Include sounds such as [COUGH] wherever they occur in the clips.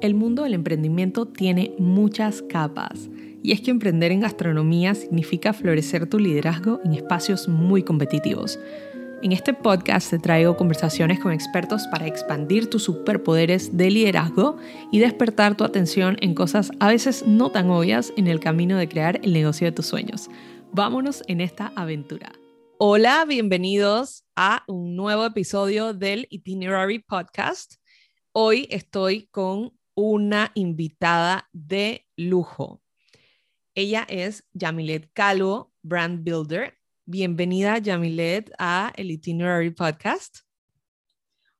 El mundo del emprendimiento tiene muchas capas y es que emprender en gastronomía significa florecer tu liderazgo en espacios muy competitivos. En este podcast te traigo conversaciones con expertos para expandir tus superpoderes de liderazgo y despertar tu atención en cosas a veces no tan obvias en el camino de crear el negocio de tus sueños. Vámonos en esta aventura. Hola, bienvenidos a un nuevo episodio del Itinerary Podcast. Hoy estoy con una invitada de lujo. Ella es Yamilet Calvo, Brand Builder. Bienvenida, Yamilet, a el Itinerary Podcast.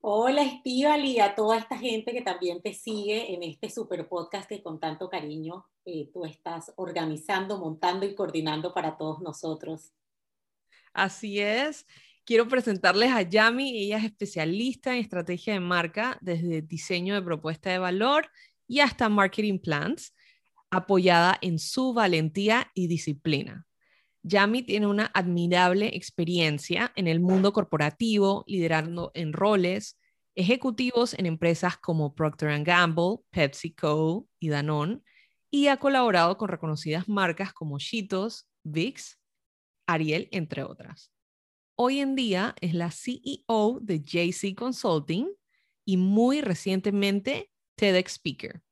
Hola, Estival, y a toda esta gente que también te sigue en este super podcast que con tanto cariño eh, tú estás organizando, montando y coordinando para todos nosotros. Así es. Quiero presentarles a Yami. Ella es especialista en estrategia de marca, desde diseño de propuesta de valor y hasta marketing plans, apoyada en su valentía y disciplina. Yami tiene una admirable experiencia en el mundo corporativo, liderando en roles ejecutivos en empresas como Procter Gamble, PepsiCo y Danone, y ha colaborado con reconocidas marcas como Cheetos, Vicks, Ariel, entre otras. Hoy en día es la CEO de JC Consulting y muy recientemente TEDx Speaker.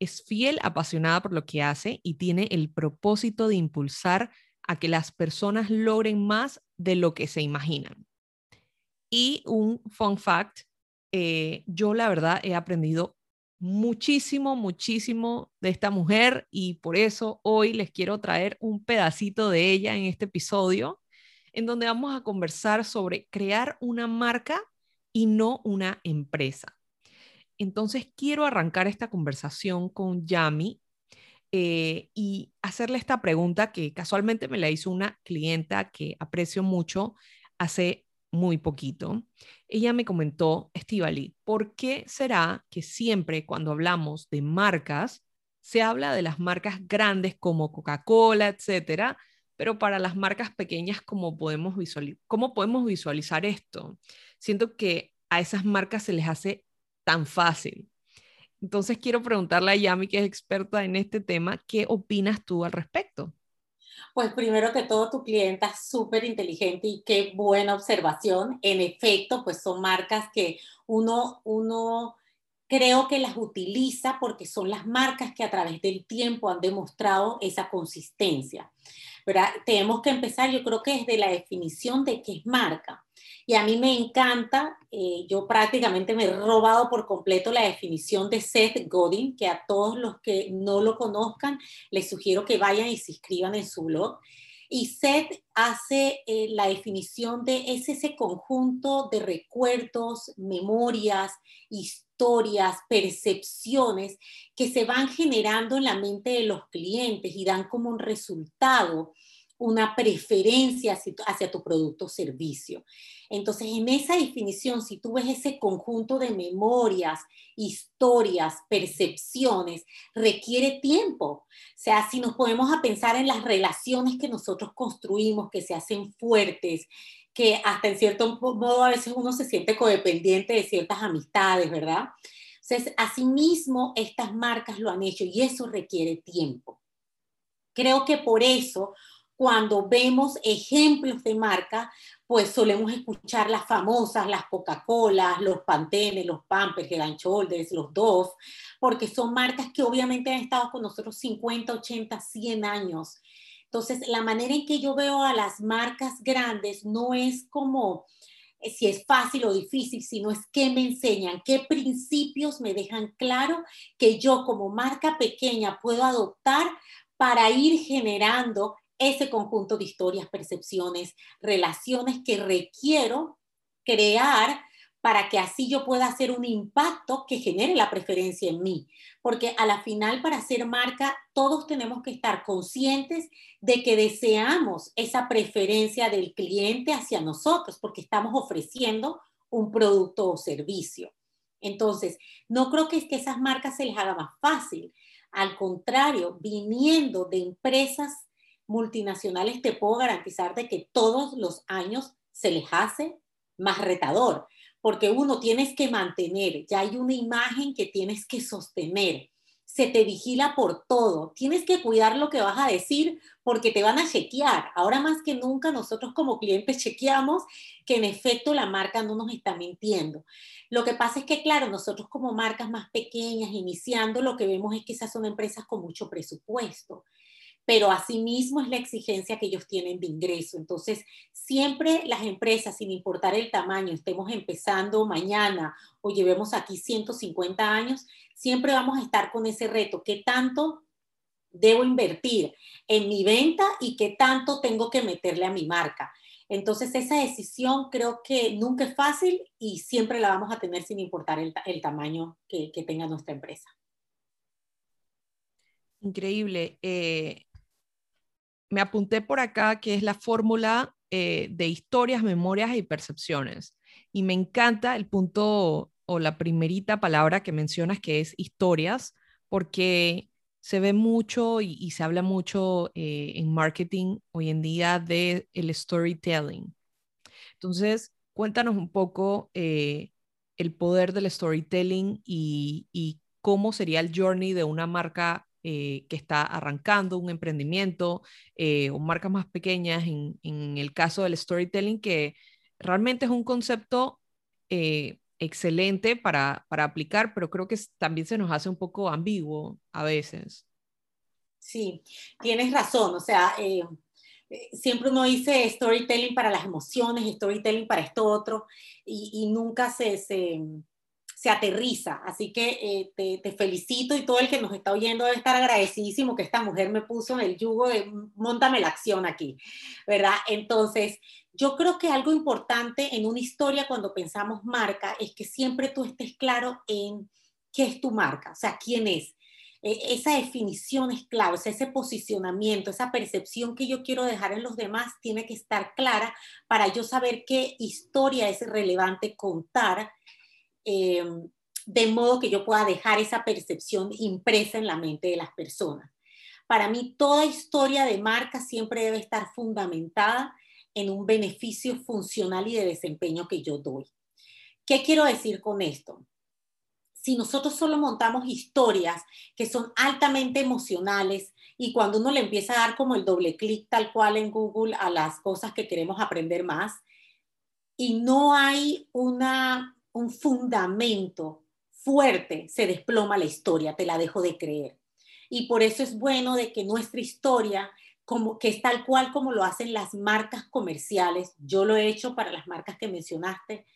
Es fiel, apasionada por lo que hace y tiene el propósito de impulsar a que las personas logren más de lo que se imaginan. Y un fun fact, eh, yo la verdad he aprendido muchísimo, muchísimo de esta mujer y por eso hoy les quiero traer un pedacito de ella en este episodio en donde vamos a conversar sobre crear una marca y no una empresa. Entonces quiero arrancar esta conversación con Yami eh, y hacerle esta pregunta que casualmente me la hizo una clienta que aprecio mucho hace muy poquito. Ella me comentó, Estivali, ¿por qué será que siempre cuando hablamos de marcas se habla de las marcas grandes como Coca-Cola, etcétera, pero para las marcas pequeñas, ¿cómo podemos, ¿cómo podemos visualizar esto? Siento que a esas marcas se les hace tan fácil. Entonces quiero preguntarle a Yami, que es experta en este tema, ¿qué opinas tú al respecto? Pues primero que todo, tu clienta es súper inteligente y qué buena observación. En efecto, pues son marcas que uno, uno creo que las utiliza porque son las marcas que a través del tiempo han demostrado esa consistencia. Pero tenemos que empezar, yo creo que desde la definición de qué es marca. Y a mí me encanta, eh, yo prácticamente me he robado por completo la definición de Seth Godin, que a todos los que no lo conozcan, les sugiero que vayan y se inscriban en su blog. Y Seth hace eh, la definición de es ese conjunto de recuerdos, memorias, historias, percepciones que se van generando en la mente de los clientes y dan como un resultado una preferencia hacia tu producto o servicio. Entonces, en esa definición, si tú ves ese conjunto de memorias, historias, percepciones, requiere tiempo. O sea, si nos podemos a pensar en las relaciones que nosotros construimos, que se hacen fuertes, que hasta en cierto modo a veces uno se siente codependiente de ciertas amistades, ¿verdad? Entonces, asimismo, estas marcas lo han hecho y eso requiere tiempo. Creo que por eso cuando vemos ejemplos de marca, pues solemos escuchar las famosas, las Coca-Cola, los Pantene, los Pampers, Head Shoulders, los Dove, porque son marcas que obviamente han estado con nosotros 50, 80, 100 años. Entonces, la manera en que yo veo a las marcas grandes no es como eh, si es fácil o difícil, sino es qué me enseñan, qué principios me dejan claro que yo como marca pequeña puedo adoptar para ir generando ese conjunto de historias, percepciones, relaciones que requiero crear para que así yo pueda hacer un impacto que genere la preferencia en mí. Porque a la final, para ser marca, todos tenemos que estar conscientes de que deseamos esa preferencia del cliente hacia nosotros, porque estamos ofreciendo un producto o servicio. Entonces, no creo que es que esas marcas se les haga más fácil. Al contrario, viniendo de empresas multinacionales te puedo garantizar de que todos los años se les hace más retador, porque uno tienes que mantener, ya hay una imagen que tienes que sostener, se te vigila por todo, tienes que cuidar lo que vas a decir porque te van a chequear. Ahora más que nunca nosotros como clientes chequeamos que en efecto la marca no nos está mintiendo. Lo que pasa es que, claro, nosotros como marcas más pequeñas, iniciando, lo que vemos es que esas son empresas con mucho presupuesto pero asimismo es la exigencia que ellos tienen de ingreso. Entonces, siempre las empresas, sin importar el tamaño, estemos empezando mañana o llevemos aquí 150 años, siempre vamos a estar con ese reto. ¿Qué tanto debo invertir en mi venta y qué tanto tengo que meterle a mi marca? Entonces, esa decisión creo que nunca es fácil y siempre la vamos a tener sin importar el, tamaño que, tenga nuestra empresa. Increíble. Eh, me apunté por acá que es la fórmula eh, de historias, memorias y percepciones. Y me encanta el punto o la primerita palabra que mencionas que es historias, porque se ve mucho y, se habla mucho eh, en marketing hoy en día de el storytelling. Entonces, cuéntanos un poco eh, el poder del storytelling y, y, cómo sería el journey de una marca eh, que está arrancando un emprendimiento eh, o marcas más pequeñas, en, el caso del storytelling, que realmente es un concepto eh, excelente para, para, aplicar, pero creo que también se nos hace un poco ambiguo a veces. Sí, tienes razón, o sea, siempre uno dice storytelling para las emociones, storytelling para esto otro, y, y nunca se, se, se aterriza. Así que eh, te, felicito y todo el que nos está oyendo debe estar agradecidísimo que esta mujer me puso en el yugo de montame la acción aquí, ¿verdad? Entonces, yo creo que algo importante en una historia cuando pensamos marca es que siempre tú estés claro en qué es tu marca, o sea, quién es. E, esa definición es clave, ese posicionamiento, esa percepción que yo quiero dejar en los demás tiene que estar clara para yo saber qué historia es relevante contar eh, de modo que yo pueda dejar esa percepción impresa en la mente de las personas. Para mí, toda historia de marca siempre debe estar fundamentada en un beneficio funcional y de desempeño que yo doy. ¿Qué quiero decir con esto? Si nosotros solo montamos historias que son altamente emocionales y cuando uno le empieza a dar como el doble clic tal cual en Google a las cosas que queremos aprender más y no hay una un fundamento fuerte, se desploma la historia, te la dejo de creer. Y por eso es bueno de que nuestra historia, como, que es tal cual como lo hacen las marcas comerciales, yo lo he hecho para las marcas que mencionaste,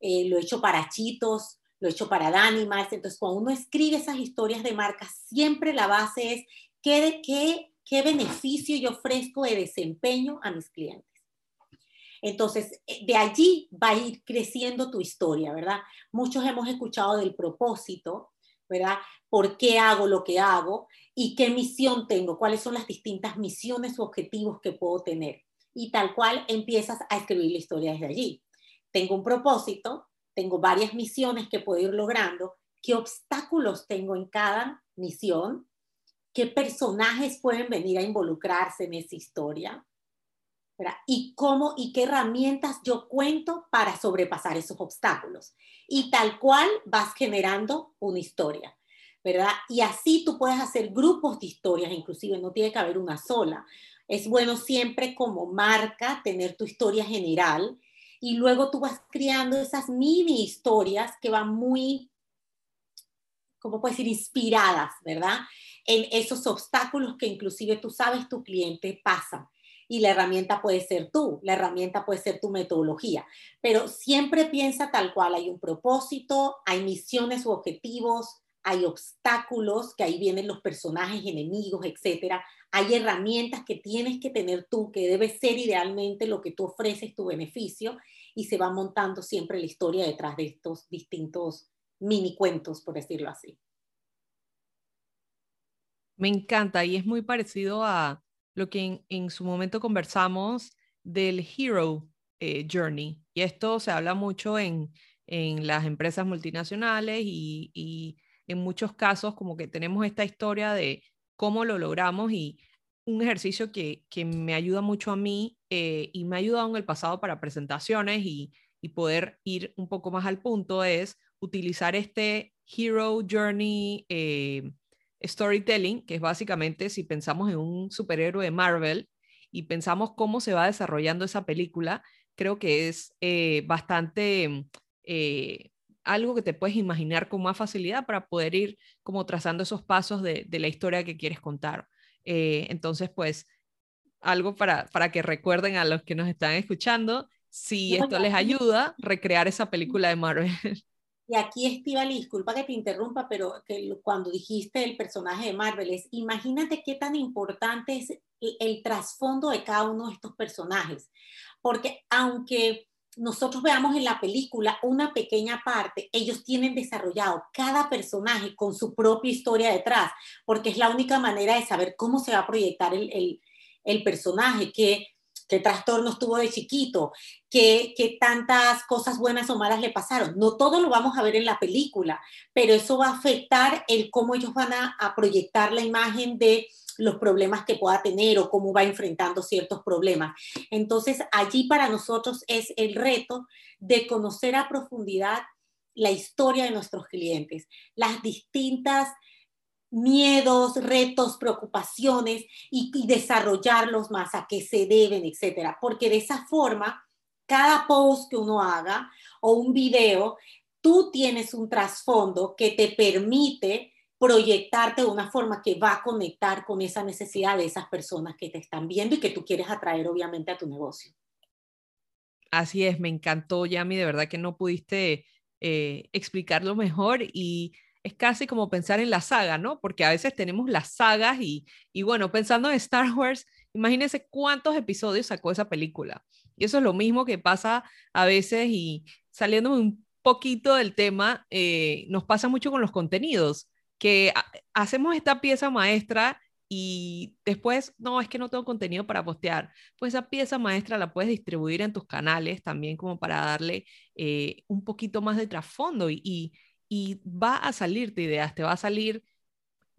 eh, lo he hecho para Chitos, lo he hecho para Danimals, entonces cuando uno escribe esas historias de marcas, siempre la base es qué, qué, qué beneficio yo ofrezco de desempeño a mis clientes. Entonces, eh, de allí va a ir creciendo tu historia, ¿verdad? Muchos hemos escuchado del propósito, ¿verdad? ¿Por qué hago lo que hago? ¿Y qué misión tengo? ¿Cuáles son las distintas misiones o objetivos que puedo tener? Y tal cual empiezas a escribir la historia desde allí. Tengo un propósito, tengo varias misiones que puedo ir logrando, qué obstáculos tengo en cada misión, qué personajes pueden venir a involucrarse en esa historia, y cómo y qué herramientas yo cuento para sobrepasar esos obstáculos. Y tal cual vas generando una historia, ¿verdad? Y así tú puedes hacer grupos de historias, inclusive no tiene que haber una sola. Es bueno siempre como marca tener tu historia general y luego tú vas creando esas mini historias que van muy, ¿cómo puedes decir? Inspiradas, ¿verdad? En esos obstáculos que inclusive tú sabes tu cliente pasa y la herramienta puede ser tú, la herramienta puede ser tu metodología, pero siempre piensa tal cual, hay un propósito, hay misiones u objetivos, hay obstáculos, que ahí vienen los personajes, enemigos, etcétera. Hay herramientas que tienes que tener tú, que debe ser idealmente lo que tú ofreces, tu beneficio, y se va montando siempre la historia detrás de estos distintos mini cuentos, por decirlo así. Me encanta y es muy parecido a, lo que en, su momento conversamos del Hero eh, Journey. Y esto se habla mucho en, las empresas multinacionales y, en muchos casos como que tenemos esta historia de cómo lo logramos y un ejercicio que, me ayuda mucho a mí eh, y me ha ayudado en el pasado para presentaciones y, y poder ir un poco más al punto es utilizar este Hero Journey eh, Storytelling, que es básicamente si pensamos en un superhéroe de Marvel y pensamos cómo se va desarrollando esa película, creo que es eh, bastante eh, algo que te puedes imaginar con más facilidad para poder ir como trazando esos pasos de, la historia que quieres contar. entonces, pues, algo para, para que recuerden a los que nos están escuchando, si esto les ayuda, recrear esa película de Marvel. [LAUGHS] Y aquí, Estival, disculpa que te interrumpa, pero que cuando dijiste el personaje de Marvel, es, imagínate qué tan importante es el, trasfondo de cada uno de estos personajes. Porque aunque nosotros veamos en la película una pequeña parte, ellos tienen desarrollado cada personaje con su propia historia detrás, porque es la única manera de saber cómo se va a proyectar el, el, el personaje, que qué trastornos tuvo de chiquito, qué, qué, tantas cosas buenas o malas le pasaron. No todo lo vamos a ver en la película, pero eso va a afectar el cómo ellos van a, a proyectar la imagen de los problemas que pueda tener o cómo va enfrentando ciertos problemas. Entonces, allí para nosotros es el reto de conocer a profundidad la historia de nuestros clientes, las distintas miedos, retos, preocupaciones y, desarrollarlos más, a qué se deben, etcétera. Porque de esa forma, cada post que uno haga o un video, tú tienes un trasfondo que te permite proyectarte de una forma que va a conectar con esa necesidad de esas personas que te están viendo y que tú quieres atraer obviamente a tu negocio. Así es, me encantó, Yami, de verdad que no pudiste eh, explicarlo mejor y es casi como pensar en la saga, ¿no? Porque a veces tenemos las sagas y, y bueno, pensando en Star Wars, imagínense cuántos episodios sacó esa película. Y eso es lo mismo que pasa a veces y saliendo un poquito del tema, eh, nos pasa mucho con los contenidos, que hacemos esta pieza maestra y después, no, es que no tengo contenido para postear. Pues esa pieza maestra la puedes distribuir en tus canales también como para darle eh, un poquito más de trasfondo y, y va a salirte ideas, te va a salir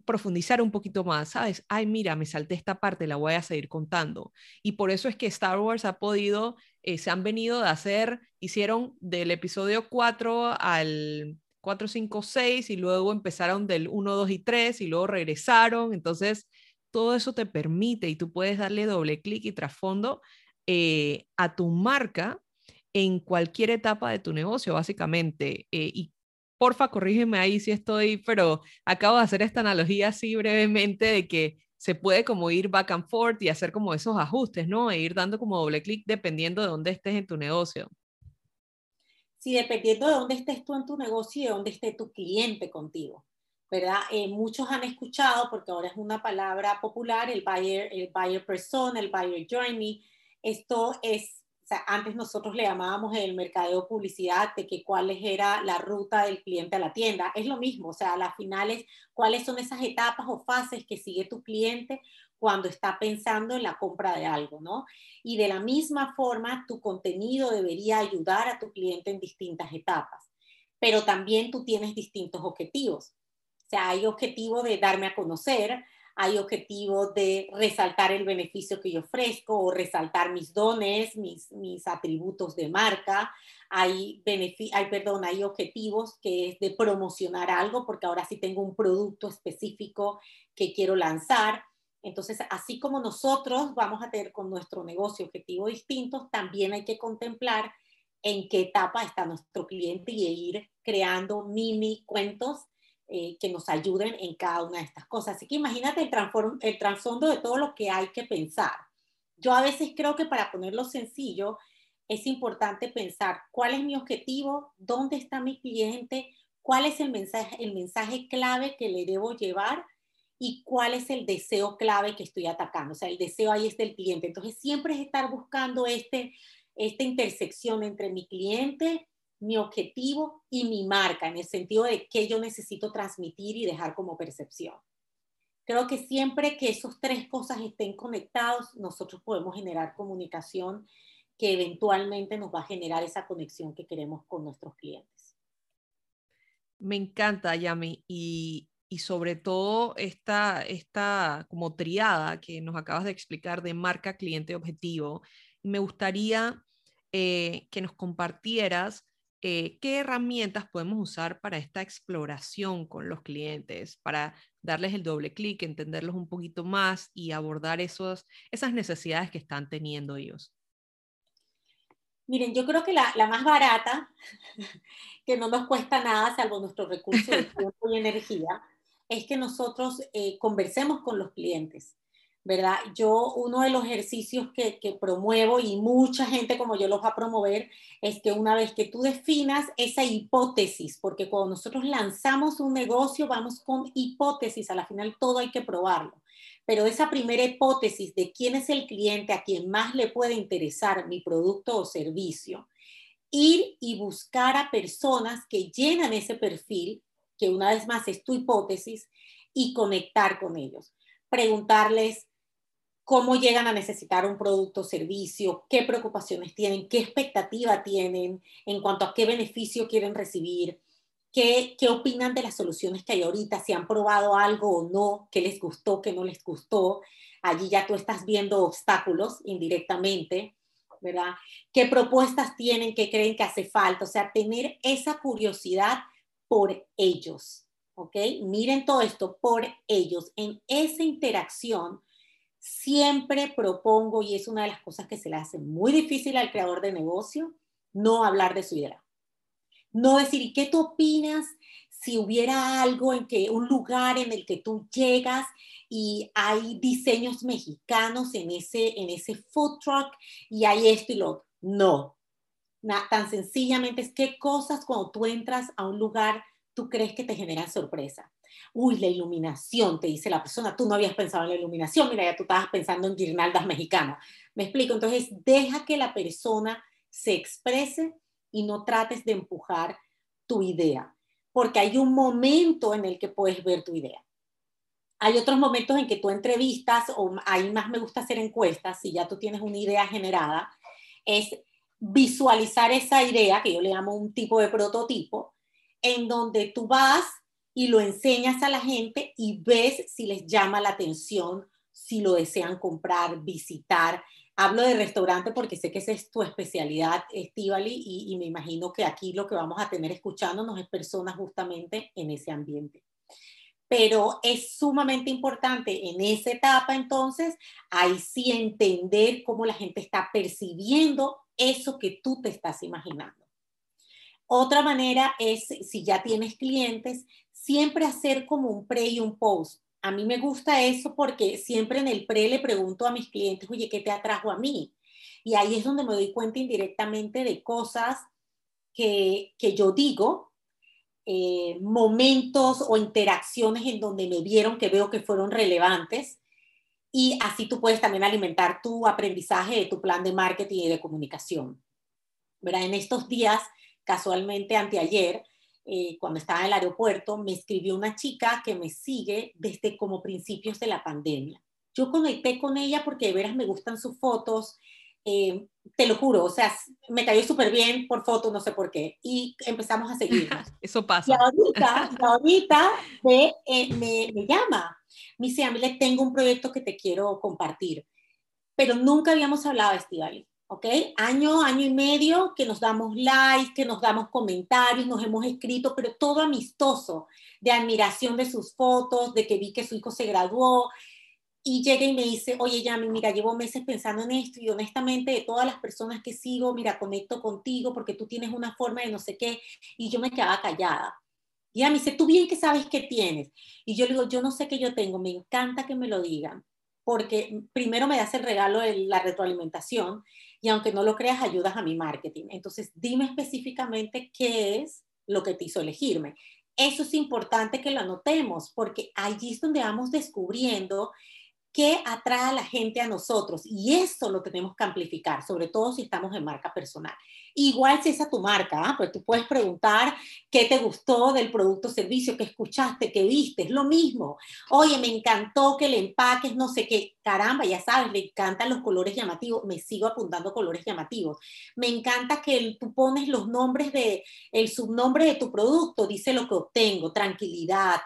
profundizar un poquito más, ¿sabes? Ay, mira, me salté esta parte, la voy a seguir contando. Y por eso es que Star Wars ha podido, eh, se han venido de hacer, hicieron del episodio 4 al 4, 5, 6 y luego empezaron del 1, 2 y 3 y luego regresaron. Entonces, todo eso te permite y tú puedes darle doble clic y trasfondo eh, a tu marca en cualquier etapa de tu negocio, básicamente. Eh, y porfa, corrígeme ahí si estoy, pero acabo de hacer esta analogía así brevemente de que se puede como ir back and forth y hacer como esos ajustes, ¿no? E ir dando como doble clic dependiendo de dónde estés en tu negocio. Sí, dependiendo de dónde estés tú en tu negocio y de dónde esté tu cliente contigo, ¿verdad? Eh, muchos han escuchado, porque ahora es una palabra popular, el buyer, el buyer persona, el buyer journey. Esto es antes nosotros le llamábamos el mercadeo publicidad de que cuál era la ruta del cliente a la tienda. Es lo mismo, o sea, a las finales, cuáles son esas etapas o fases que sigue tu cliente cuando está pensando en la compra de algo, ¿no? Y de la misma forma, tu contenido debería ayudar a tu cliente en distintas etapas, pero también tú tienes distintos objetivos. O sea, hay objetivo de darme a conocer, hay objetivos de resaltar el beneficio que yo ofrezco o resaltar mis dones, mis, mis atributos de marca. Hay, hay, perdón, hay objetivos que es de promocionar algo porque ahora sí tengo un producto específico que quiero lanzar. Entonces, así como nosotros vamos a tener con nuestro negocio objetivos distintos, también hay que contemplar en qué etapa está nuestro cliente y ir creando mini cuentos eh, que nos ayuden en cada una de estas cosas. Así que imagínate el, el trasfondo de todo lo que hay que pensar. Yo a veces creo que para ponerlo sencillo, es importante pensar cuál es mi objetivo, dónde está mi cliente, cuál es el mensaje, el mensaje clave que le debo llevar y cuál es el deseo clave que estoy atacando. O sea, el deseo ahí es del cliente. Entonces, siempre es estar buscando este, esta intersección entre mi cliente, mi objetivo y mi marca, en el sentido de qué yo necesito transmitir y dejar como percepción. Creo que siempre que esos tres cosas estén conectados, nosotros podemos generar comunicación que eventualmente nos va a generar esa conexión que queremos con nuestros clientes. Me encanta, Yami, y, y sobre todo esta, esta como triada que nos acabas de explicar de marca, cliente, objetivo. Me gustaría eh, que nos compartieras eh, qué herramientas podemos usar para esta exploración con los clientes, para darles el doble clic, entenderlos un poquito más y abordar esos, esas necesidades que están teniendo ellos. Miren, yo creo que la, la, más barata, [LAUGHS] que no nos cuesta nada, salvo nuestros recursos de [LAUGHS] tiempo y energía, es que nosotros eh, conversemos con los clientes. ¿Verdad? Yo, uno de los ejercicios que, que, promuevo y mucha gente como yo los va a promover es que una vez que tú definas esa hipótesis, porque cuando nosotros lanzamos un negocio vamos con hipótesis, a la final todo hay que probarlo, pero esa primera hipótesis de quién es el cliente a quien más le puede interesar mi producto o servicio, ir y buscar a personas que llenan ese perfil, que una vez más es tu hipótesis, y conectar con ellos. Preguntarles, cómo llegan a necesitar un producto o servicio, qué preocupaciones tienen, qué expectativa tienen en cuanto a qué beneficio quieren recibir, qué, qué opinan de las soluciones que hay ahorita, si han probado algo o no, qué les gustó, qué no les gustó. Allí ya tú estás viendo obstáculos indirectamente, ¿verdad? ¿Qué propuestas tienen, qué creen que hace falta? O sea, tener esa curiosidad por ellos, ¿ok? Miren todo esto por ellos. En esa interacción, siempre propongo, y es una de las cosas que se le hace muy difícil al creador de negocio, no hablar de su idea. No decir, ¿y qué opinas si hubiera algo en que, un lugar en el que tú llegas y hay diseños mexicanos en ese, en ese food truck y hay esto y lo otro? No. tan sencillamente es qué cosas cuando tú entras a un lugar tú crees que te generan sorpresa uy, la iluminación, te dice la persona, tú no habías pensado en la iluminación, mira, ya tú estabas pensando en guirnaldas mexicanas. Me explico, entonces deja que la persona se exprese y no trates de empujar tu idea, porque hay un momento en el que puedes ver tu idea. Hay otros momentos en que tú entrevistas, o ahí más me gusta hacer encuestas, si ya tú tienes una idea generada, es visualizar esa idea, que yo le llamo un tipo de prototipo, en donde tú vas y lo enseñas a la gente y ves si les llama la atención, si lo desean comprar, visitar. Hablo de restaurante porque sé que esa es tu especialidad, Estivali, y, y me imagino que aquí lo que vamos a tener escuchándonos es personas justamente en ese ambiente pero es sumamente importante en esa etapa entonces, ahí sí entender cómo la gente está percibiendo eso que tú te estás imaginando. Otra manera es, si ya tienes clientes, siempre hacer como un pre y un post. A mí me gusta eso porque siempre en el pre le pregunto a mis clientes, oye, ¿qué te atrajo a mí? Y ahí es donde me doy cuenta indirectamente de cosas que, que yo digo, eh, momentos o interacciones en donde me vieron que veo que fueron relevantes. Y así tú puedes también alimentar tu aprendizaje de tu plan de marketing y de comunicación. ¿Verdad? En estos días, casualmente anteayer, eh, cuando estaba en el aeropuerto, me escribió una chica que me sigue desde como principios de la pandemia. Yo conecté con ella porque de veras me gustan sus fotos, eh, te lo juro, o sea, me cayó súper bien por foto, no sé por qué, y empezamos a seguirnos. [LAUGHS] Eso pasa. Y ahorita, ahorita me, eh, me, me, llama, me dice, a mí le tengo un proyecto que te quiero compartir, pero nunca habíamos hablado Estivali. ¿Ok? Año, año y medio que nos damos likes, que nos damos comentarios, nos hemos escrito, pero todo amistoso, de admiración de sus fotos, de que vi que su hijo se graduó. Y llega y me dice, oye, Yami, mira, llevo meses pensando en esto y honestamente de todas las personas que sigo, mira, conecto contigo porque tú tienes una forma de no sé qué. Y yo me quedaba callada. Y ella me dice, tú bien que sabes qué tienes. Y yo le digo, yo no sé qué yo tengo, me encanta que me lo digan, porque primero me das el regalo de la retroalimentación y aunque no lo creas, ayudas a mi marketing. Entonces, dime específicamente qué es lo que te hizo elegirme. Eso es importante que lo anotemos porque allí es donde vamos descubriendo qué atrae a la gente a nosotros y eso lo tenemos que amplificar, sobre todo si estamos en marca personal. Igual si es a tu marca, ¿ah? pues tú puedes preguntar qué te gustó del producto o servicio, qué escuchaste, qué viste, es lo mismo. Oye, me encantó que le empaques, no sé qué, caramba, ya sabes, le encantan los colores llamativos, me sigo apuntando colores llamativos. Me encanta que tú pones los nombres de, el subnombre de tu producto, dice lo que obtengo, tranquilidad,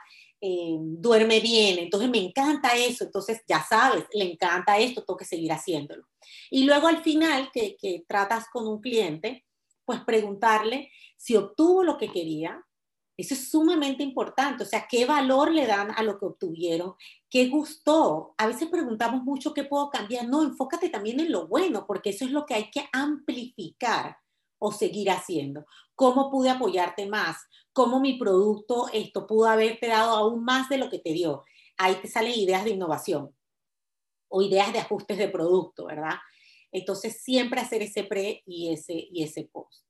eh, duerme bien, entonces me encanta eso, entonces ya sabes, le encanta esto, tengo que seguir haciéndolo. Y luego al final que, que tratas con un cliente, pues preguntarle si obtuvo lo que quería, eso es sumamente importante, o sea, qué valor le dan a lo que obtuvieron, qué gustó. A veces preguntamos mucho qué puedo cambiar. No, enfócate también en lo bueno, porque eso es lo que hay que amplificar o seguir haciendo. ¿Cómo pude apoyarte más? ¿Cómo mi producto esto pudo haberte dado aún más de lo que te dio? Ahí te salen ideas de innovación o ideas de ajustes de producto, ¿verdad? Entonces, siempre hacer ese pre y ese, y ese post.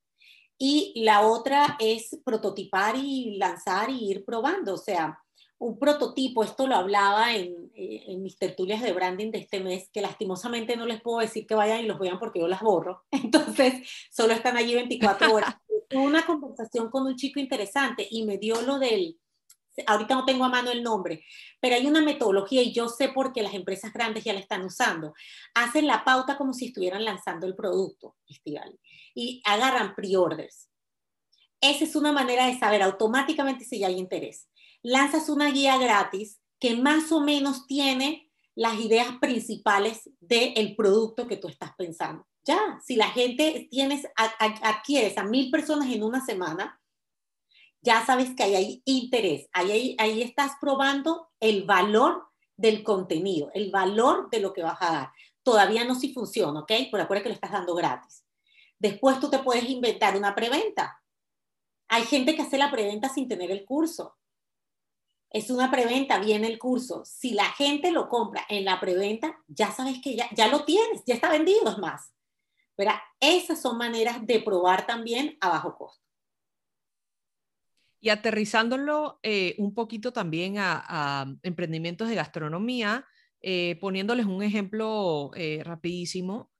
Y la otra es prototipar y lanzar y ir probando. O sea, un prototipo, esto lo hablaba en, eh, en, mis tertulias de branding de este mes, que lastimosamente no les puedo decir que vayan y los vean porque yo las borro. [LAUGHS] Entonces, solo están allí 24 horas. Tuve [LAUGHS] una conversación con un chico interesante y me dio lo del, ahorita no tengo a mano el nombre, pero hay una metodología y yo sé por qué las empresas grandes ya la están usando. Hacen la pauta como si estuvieran lanzando el producto, Estival, y agarran pre-orders. Esa es una manera de saber automáticamente si ya hay interés. Lanzas una guía gratis que más o menos tiene las ideas principales del producto que tú estás pensando. Ya, si la gente tienes, adquieres a mil personas en una semana, ya sabes que ahí hay interés, ahí, ahí estás probando el valor del contenido, el valor de lo que vas a dar. Todavía no si funciona, ¿ok? Por acuerdo que lo estás dando gratis. Después tú te puedes inventar una preventa. Hay gente que hace la preventa sin tener el curso. Es una preventa, viene el curso. Si la gente lo compra en la preventa, ya sabes que ya, ya lo tienes, ya está vendido, es más. Pero esas son maneras de probar también a bajo costo. Y aterrizándolo eh, un poquito también a, emprendimientos de gastronomía, eh, poniéndoles un ejemplo eh, rapidísimo,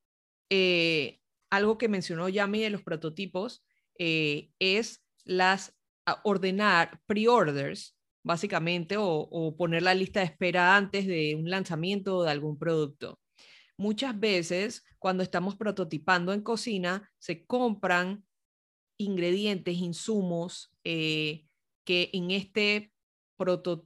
algo que mencionó Yami de los prototipos es las ordenar pre-orders, básicamente, o, poner la lista de espera antes de un lanzamiento de algún producto. Muchas veces, cuando estamos prototipando en cocina, se compran ingredientes, insumos eh, que en este,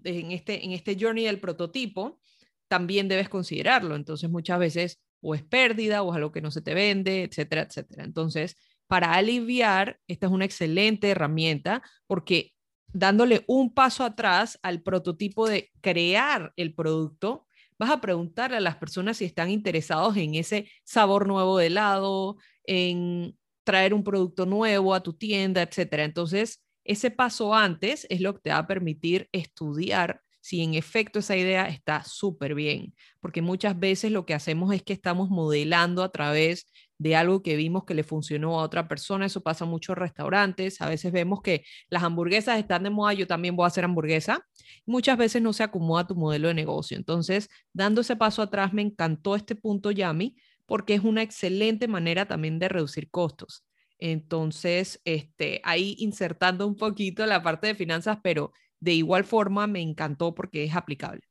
en, este, en este journey del prototipo también debes considerarlo. Entonces muchas veces o es pérdida o es algo que no se te vende, etcétera, etcétera. Entonces, para aliviar, esta es una excelente herramienta porque dándole un paso atrás al prototipo de crear el producto, vas a preguntarle a las personas si están interesados en ese sabor nuevo de helado, en traer un producto nuevo a tu tienda, etcétera. Entonces, ese paso antes es lo que te va a permitir estudiar si en efecto esa idea está súper bien, porque muchas veces lo que hacemos es que estamos modelando a través de algo que vimos que le funcionó a otra persona, eso pasa mucho en restaurantes, a veces vemos que las hamburguesas están de moda, yo también voy a hacer hamburguesa, muchas veces no se acomoda tu modelo de negocio, entonces dando ese paso atrás me encantó este punto, Yami, porque es una excelente manera también de reducir costos. Entonces, este, ahí insertando un poquito la parte de finanzas, pero de igual forma me encantó porque es aplicable.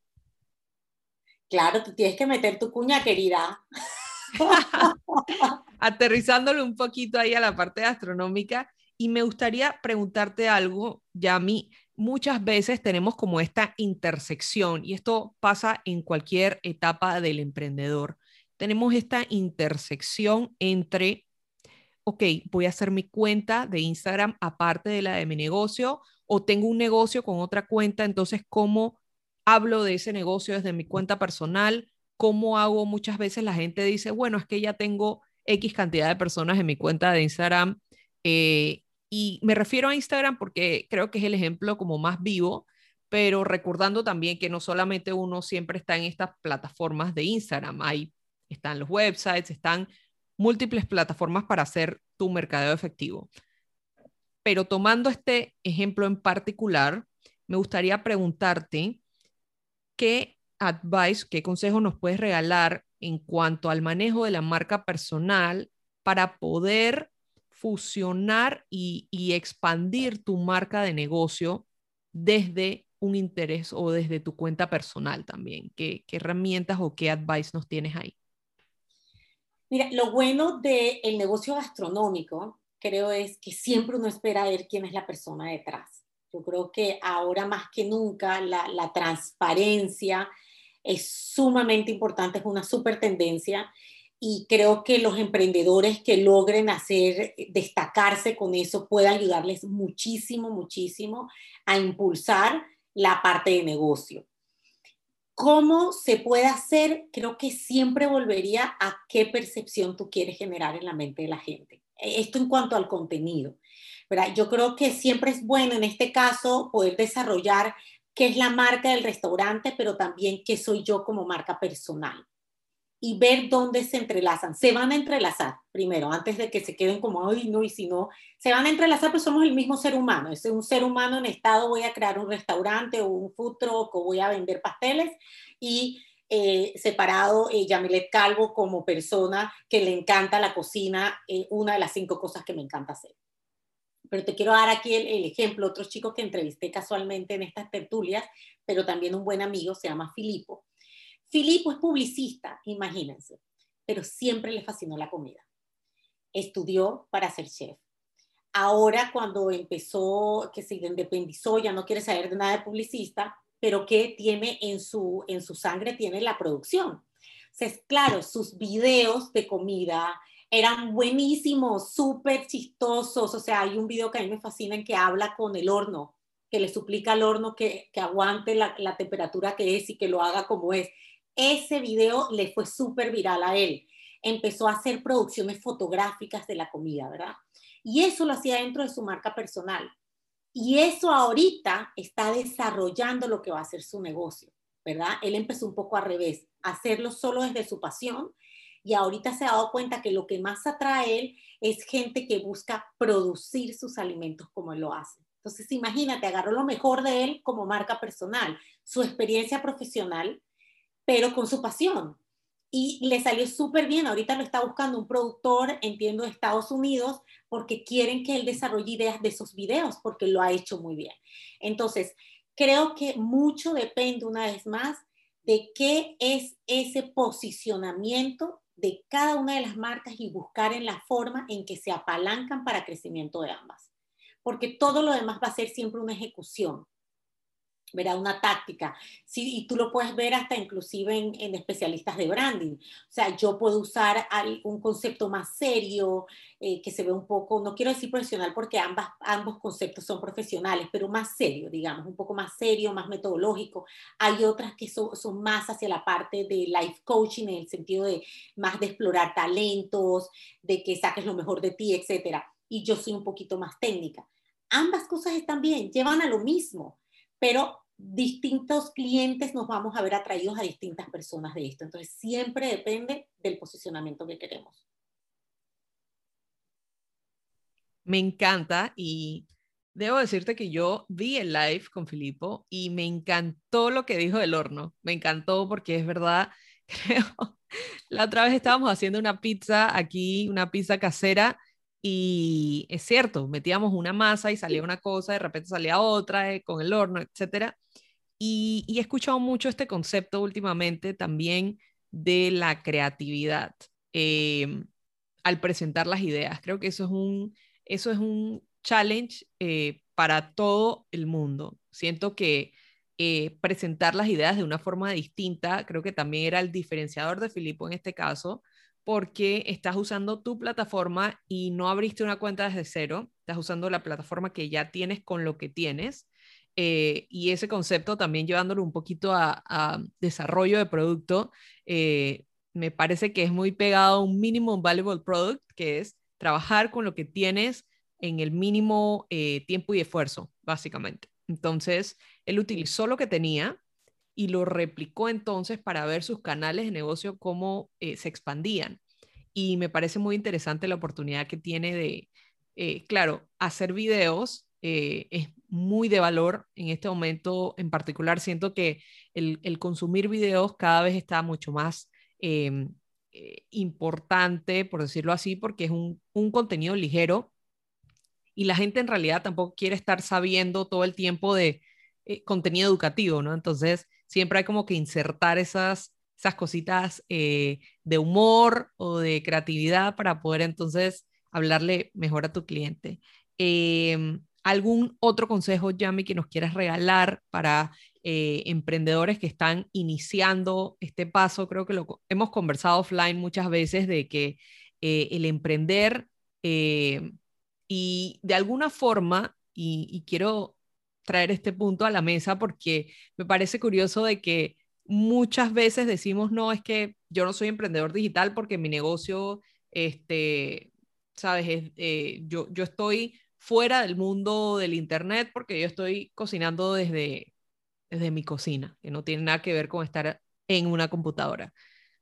Claro, tú tienes que meter tu cuña, querida. [LAUGHS] Aterrizándolo un poquito ahí a la parte astronómica, y me gustaría preguntarte algo, Yami. Muchas veces tenemos como esta intersección, y esto pasa en cualquier etapa del emprendedor tenemos esta intersección entre, ok, voy a hacer mi cuenta de Instagram aparte de la de mi negocio o tengo un negocio con otra cuenta, entonces, ¿cómo hablo de ese negocio desde mi cuenta personal? ¿Cómo hago? Muchas veces la gente dice, bueno, es que ya tengo X cantidad de personas en mi cuenta de Instagram. Eh, y me refiero a Instagram porque creo que es el ejemplo como más vivo, pero recordando también que no solamente uno siempre está en estas plataformas de Instagram, hay están los websites, están múltiples plataformas para hacer tu mercadeo efectivo. Pero tomando este ejemplo en particular, me gustaría preguntarte qué advice, qué consejo nos puedes regalar en cuanto al manejo de la marca personal para poder fusionar y, expandir tu marca de negocio desde un interés o desde tu cuenta personal también. ¿Qué, qué herramientas o qué advice nos tienes ahí? Mira, lo bueno del negocio gastronómico, creo, es que siempre uno espera ver quién es la persona detrás. Yo creo que ahora más que nunca la, la transparencia es sumamente importante, es una super tendencia y creo que los emprendedores que logren hacer, destacarse con eso, puede ayudarles muchísimo, muchísimo a impulsar la parte de negocio. ¿Cómo se puede hacer? Creo que siempre volvería a qué percepción tú quieres generar en la mente de la gente. Esto en cuanto al contenido. Yo creo que siempre es bueno en este caso poder desarrollar qué es la marca del restaurante, pero también qué soy yo como marca personal y ver dónde se entrelazan. Se van a entrelazar primero, antes de que se queden como, ay, no, y si no, se van a entrelazar, pero somos el mismo ser humano. Es un ser humano en estado, voy a crear un restaurante o un food truck o voy a vender pasteles y eh, separado eh, Yamilet Calvo como persona que le encanta la cocina, eh, una de las cinco cosas que me encanta hacer. Pero te quiero dar aquí el, el ejemplo, otro chico que entrevisté casualmente en estas tertulias, pero también un buen amigo, se llama Filipo Filipo es publicista, imagínense, pero siempre le fascinó la comida. Estudió para ser chef. Ahora cuando empezó, que se independizó, ya no quiere saber de nada de publicista, pero que tiene en su, en su sangre, tiene la producción. Entonces, claro, sus videos de comida eran buenísimos, súper chistosos. O sea, hay un video que a mí me fascina en que habla con el horno, que le suplica al horno que, que aguante la, la temperatura que es y que lo haga como es. Ese video le fue súper viral a él. Empezó a hacer producciones fotográficas de la comida, ¿verdad? Y eso lo hacía dentro de su marca personal. Y eso ahorita está desarrollando lo que va a ser su negocio, ¿verdad? Él empezó un poco al revés, hacerlo solo desde su pasión y ahorita se ha dado cuenta que lo que más atrae él es gente que busca producir sus alimentos como él lo hace. Entonces, imagínate, agarró lo mejor de él como marca personal, su experiencia profesional, pero con su pasión. Y le salió súper bien. Ahorita lo está buscando un productor, entiendo, de Estados Unidos, porque quieren que él desarrolle ideas de esos videos, porque lo ha hecho muy bien. Entonces, creo que mucho depende, una vez más, de qué es ese posicionamiento de cada una de las marcas y buscar en la forma en que se apalancan para crecimiento de ambas. Porque todo lo demás va a ser siempre una ejecución verá una táctica. Sí, y tú lo puedes ver hasta inclusive en, especialistas de branding. O sea, yo puedo usar un concepto más serio, eh, que se ve un poco, no quiero decir profesional porque ambas, ambos conceptos son profesionales, pero más serio, digamos, un poco más serio, más metodológico. Hay otras que son, son más hacia la parte de life coaching, en el sentido de más de explorar talentos, de que saques lo mejor de ti, etcétera. Y yo soy un poquito más técnica. Ambas cosas están bien, llevan a lo mismo pero distintos clientes nos vamos a ver atraídos a distintas personas de esto. Entonces, siempre depende del posicionamiento que queremos. Me encanta y debo decirte que yo vi el live con Filipo y me encantó lo que dijo del horno. Me encantó porque es verdad, [LAUGHS] creo, la otra vez estábamos haciendo una pizza aquí, una pizza casera y es cierto, metíamos una masa y salía una cosa, de repente salía otra eh, con el horno, etcétera. Y, he escuchado mucho este concepto últimamente también de la creatividad em, al presentar las ideas. Creo que eso es un, eso es un challenge eh, para todo el mundo. Siento que eh, presentar las ideas de una forma distinta, creo que también era el diferenciador de Filipo en este caso, porque estás usando tu plataforma y no abriste una cuenta desde cero, estás usando la plataforma que ya tienes con lo que tienes. Eh, y ese concepto también llevándolo un poquito a, desarrollo de producto, eh, me parece que es muy pegado a un minimum valuable product, que es trabajar con lo que tienes en el mínimo eh, tiempo y esfuerzo, básicamente. Entonces, él utilizó lo que tenía, y lo replicó entonces para ver sus canales de negocio cómo se expandían. Y me parece muy interesante la oportunidad que tiene de, claro, hacer videos muy de valor en este momento en particular. Siento que el, consumir videos cada vez está mucho más em, importante, por decirlo así, porque es un, un contenido ligero y la gente en realidad tampoco quiere estar sabiendo todo el tiempo de contenido educativo, ¿no? Entonces, siempre hay como que insertar esas, esas cositas eh, de humor o de creatividad para poder entonces hablarle mejor a tu cliente. Em, ¿Algún otro consejo, Yami, que nos quieras regalar para eh, emprendedores que están iniciando este paso? Creo que lo hemos conversado offline muchas veces de que eh, el emprender eh, y de alguna forma, y, quiero traer este punto a la mesa porque me parece curioso de que muchas veces decimos, no, es que yo no soy emprendedor digital porque mi negocio, este, sabes, yo, yo estoy fuera del mundo del Internet porque yo estoy cocinando desde, desde mi cocina, que no tiene nada que ver con estar en una computadora.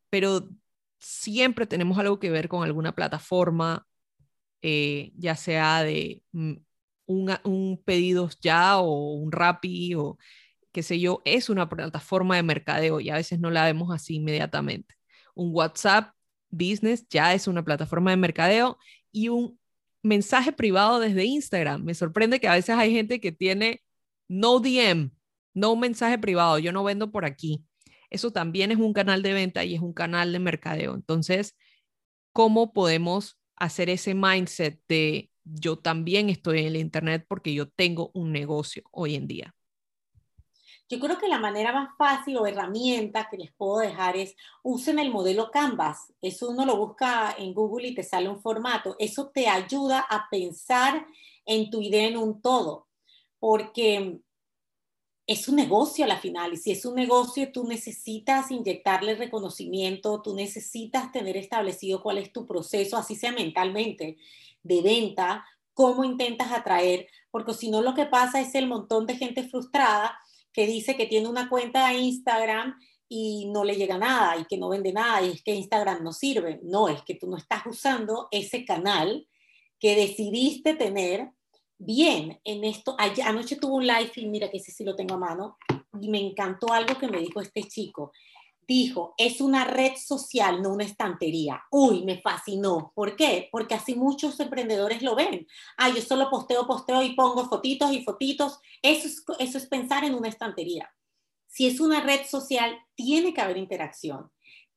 Pero siempre tenemos algo que ver con alguna plataforma, eh, ya sea de mm, un, un pedidos ya o un Rappi o qué sé yo, es una plataforma de mercadeo y a veces no la vemos así inmediatamente. Un WhatsApp Business ya es una plataforma de mercadeo y un mensaje privado desde Instagram. Me sorprende que a veces hay gente que tiene no DM, no mensaje privado, yo no vendo por aquí. Eso también es un canal de venta y es un canal de mercadeo. Entonces, ¿cómo podemos hacer ese mindset de yo también estoy en el Internet porque yo tengo un negocio hoy en día? Yo creo que la manera más fácil o herramienta que les puedo dejar es usen el modelo Canvas. Eso uno lo busca en Google y te sale un formato. Eso te ayuda a pensar en tu idea en un todo, porque es un negocio a la final y si es un negocio tú necesitas inyectarle reconocimiento, tú necesitas tener establecido cuál es tu proceso, así sea mentalmente, de venta, cómo intentas atraer, porque si no lo que pasa es el montón de gente frustrada que dice que tiene una cuenta de Instagram y no le llega nada y que no vende nada y es que Instagram no sirve. No, es que tú no estás usando ese canal que decidiste tener bien en esto. anoche tuve un live y mira que ese sí lo tengo a mano y me encantó algo que me dijo este chico dijo, es una red social, no una estantería. Uy, me fascinó. ¿Por qué? Porque así muchos emprendedores lo ven. Ah, yo solo posteo, posteo y pongo fotitos y fotitos. Eso es, eso es pensar en una estantería. Si es una red social, tiene que haber interacción.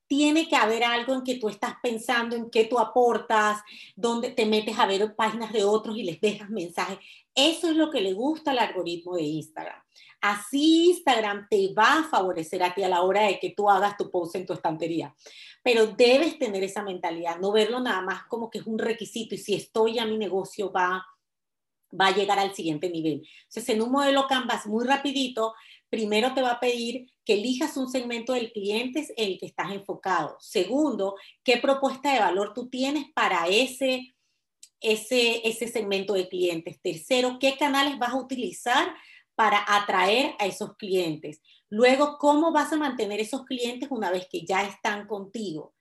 Tiene que haber algo en que tú estás pensando, en qué tú aportas, donde te metes a ver páginas de otros y les dejas mensajes. Eso es lo que le gusta al algoritmo de Instagram. Así Instagram te va a favorecer a ti a la hora de que tú hagas tu post en tu estantería. Pero debes tener esa mentalidad, no verlo nada más como que es un requisito y si estoy ya mi negocio va, va a llegar al siguiente nivel. Entonces, en un modelo Canvas muy rapidito, primero te va a pedir que elijas un segmento del cliente en el que estás enfocado. Segundo, qué propuesta de valor tú tienes para ese, ese, ese segmento de clientes. Tercero, qué canales vas a utilizar para atraer a esos clientes. Luego, ¿cómo vas a mantener esos clientes una vez que ya están contigo?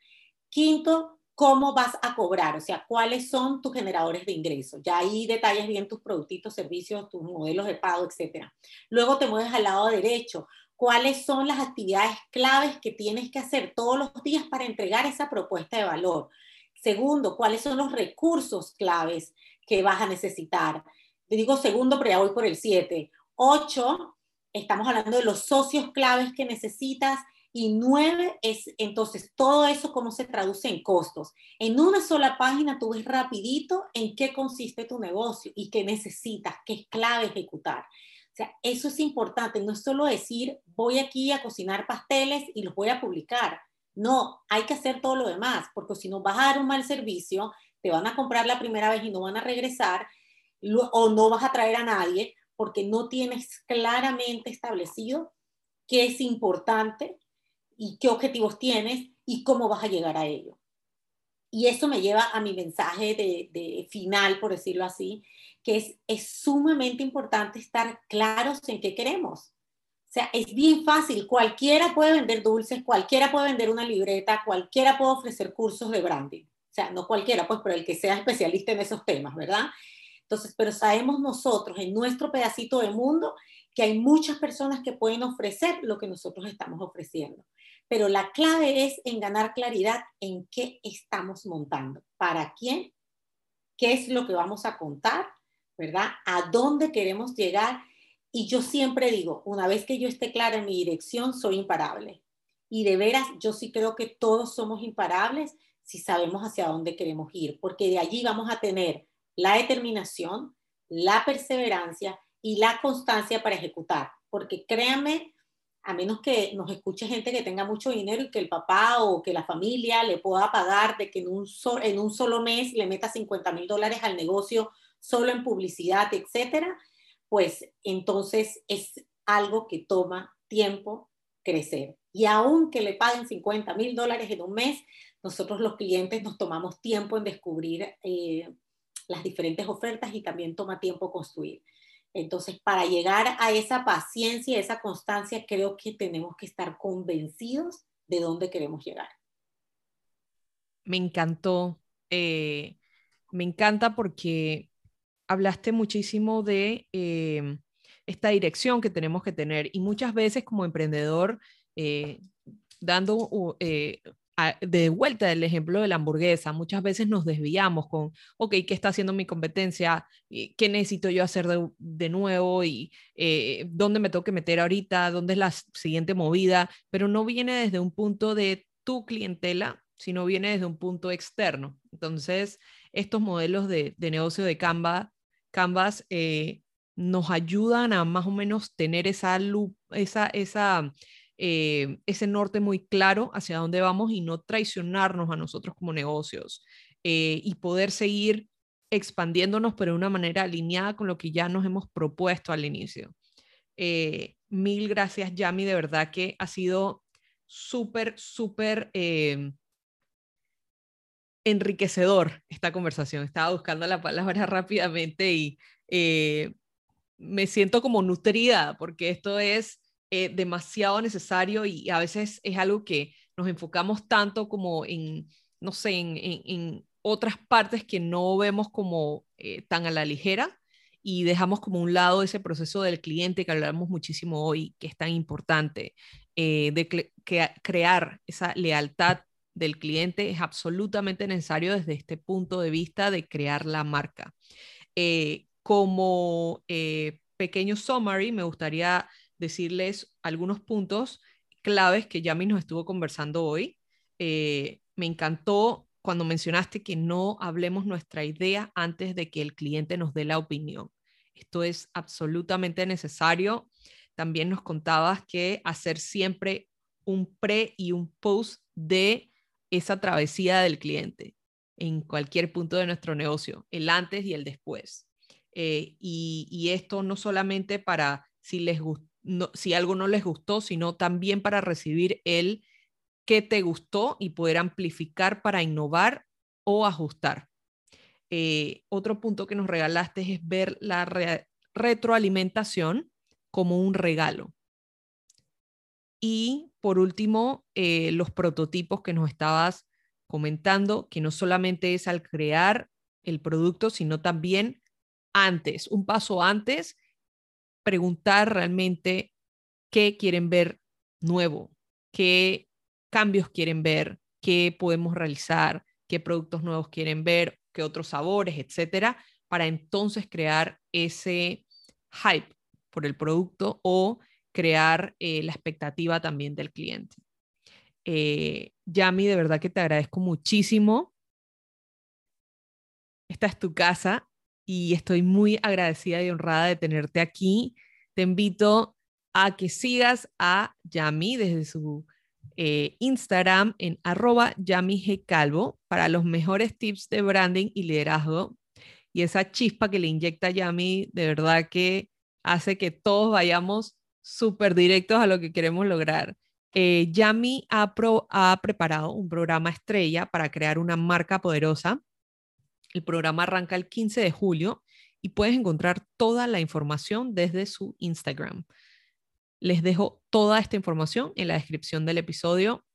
Quinto, ¿cómo vas a cobrar? O sea, ¿cuáles son tus generadores de ingresos? Ya ahí detalles bien tus productitos, servicios, tus modelos de pago, etc. Luego te mueves al lado derecho. ¿Cuáles son las actividades claves que tienes que hacer todos los días para entregar esa propuesta de valor? Segundo, ¿cuáles son los recursos claves que vas a necesitar? Te digo segundo, pero ya voy por el siete. Ocho, estamos hablando de los socios claves que necesitas. Y nueve es entonces todo eso cómo se traduce en costos. En una sola página tú ves rapidito en qué consiste tu negocio y qué necesitas, qué es clave ejecutar. O sea, eso es importante, no es solo decir voy aquí a cocinar pasteles y los voy a publicar. No, hay que hacer todo lo demás, porque si no vas a dar un mal servicio, te van a comprar la primera vez y no van a regresar, o no vas a traer a nadie, porque no tienes claramente establecido qué es importante y qué objetivos tienes y cómo vas a llegar a ello. Y eso me lleva a mi mensaje de, final, por decirlo así, que es, es sumamente importante estar claros en qué queremos. O sea, es bien fácil, cualquiera puede vender dulces, cualquiera puede vender una libreta, cualquiera puede ofrecer cursos de branding. O sea, no cualquiera, pues, pero el que sea especialista en esos temas, ¿verdad? Entonces, pero sabemos nosotros en nuestro pedacito de mundo que hay muchas personas que pueden ofrecer lo que nosotros estamos ofreciendo. Pero la clave es en ganar claridad en qué estamos montando, para quién, qué es lo que vamos a contar, ¿verdad? A dónde queremos llegar. Y yo siempre digo, una vez que yo esté clara en mi dirección, soy imparable. Y de veras, yo sí creo que todos somos imparables si sabemos hacia dónde queremos ir, porque de allí vamos a tener la determinación, la perseverancia y la constancia para ejecutar. Porque créanme, a menos que nos escuche gente que tenga mucho dinero y que el papá o que la familia le pueda pagar de que en un, solo mes le meta 50 mil dólares al negocio solo en publicidad, etcétera, pues entonces es algo que toma tiempo crecer. Y aunque le paguen 50 mil dólares en un mes, nosotros los clientes nos tomamos tiempo en descubrir eh, las diferentes ofertas y también toma tiempo construir. Entonces, para llegar a esa paciencia, esa constancia, creo que tenemos que estar convencidos de dónde queremos llegar. Me encantó, eh, me encanta porque hablaste muchísimo de eh, esta dirección que tenemos que tener y muchas veces como emprendedor, eh, dando eh, de vuelta el ejemplo de la hamburguesa, muchas veces nos desviamos con, ok, ¿qué está haciendo mi competencia? ¿Qué necesito yo hacer de, nuevo? ¿Y eh, dónde me tengo que meter ahorita? ¿Dónde es la siguiente movida? Pero no viene desde un punto de tu clientela, sino viene desde un punto externo. Entonces, estos modelos de, negocio de Canva, Canvas nos ayudan a más o menos tener esa, esa eh, ese norte muy claro hacia dónde vamos y no traicionarnos a nosotros como negocios eh, y poder seguir expandiéndonos, pero de una manera alineada con lo que ya nos hemos propuesto al inicio. Eh, mil gracias, Yami, de verdad que ha sido súper, súper enriquecedor esta conversación. Estaba buscando la palabra [LAUGHS] rápidamente y me siento como nutrida porque esto es eh, demasiado necesario y a veces es algo que nos enfocamos tanto como en, no sé, en, otras partes que no vemos como eh, tan a la ligera y dejamos como un lado ese proceso del cliente que hablamos muchísimo hoy, que es tan importante, eh, de que crear esa lealtad del cliente es absolutamente necesario desde este punto de vista de crear la marca. como pequeño summary, me gustaría decirles algunos puntos claves que Yami nos estuvo conversando hoy. Eh, me encantó cuando mencionaste que no hablemos nuestra idea antes de que el cliente nos dé la opinión. Esto es absolutamente necesario. También nos contabas que hacer siempre un pre y un post de esa travesía del cliente en cualquier punto de nuestro negocio, el antes y el después. Eh, y, y, esto no solamente para si les gustó si algo no les gustó, sino también para recibir el qué te gustó y poder amplificar para innovar o ajustar. Eh, otro punto que nos regalaste es ver la retroalimentación como un regalo. Y por último, eh, los prototipos que nos estabas comentando, que no solamente es al crear el producto, sino también antes, un paso antes preguntar realmente qué quieren ver nuevo, qué cambios quieren ver, qué podemos realizar, qué productos nuevos quieren ver, qué otros sabores, etcétera, para entonces crear ese hype por el producto o crear eh, la expectativa también del cliente. Eh, Yami, de verdad que te agradezco muchísimo. Esta es tu casa y estoy muy agradecida y honrada de tenerte aquí. Te invito a que sigas a Yami desde su eh, Instagram en arroba Calvo para los mejores tips de branding y liderazgo. Y esa chispa que le inyecta Yami, de verdad que hace que todos vayamos súper directos a lo que queremos lograr. Eh, Yami ha preparado un programa estrella para crear una marca poderosa el programa arranca el 15 de julio y puedes encontrar toda la información desde su Instagram. Les dejo toda esta información en la descripción del episodio.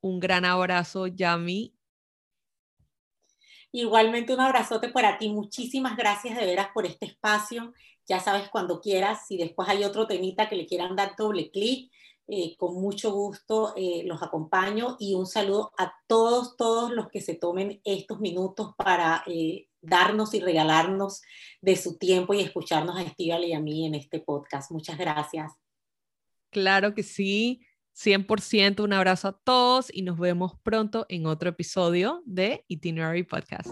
Un gran abrazo, Yami. Igualmente un abrazote para ti. Muchísimas gracias de veras por este espacio. Ya sabes, cuando quieras, si después hay otro temita que le quieran dar doble clic, eh, con mucho gusto eh, los acompaño y un saludo a todos, todos los que se tomen estos minutos para eh, darnos y regalarnos de su tiempo y escucharnos a Estíbal y a mí en este podcast. Muchas gracias. Claro que sí, 100%. Un abrazo a todos y nos vemos pronto en otro episodio de Itinerary Podcast.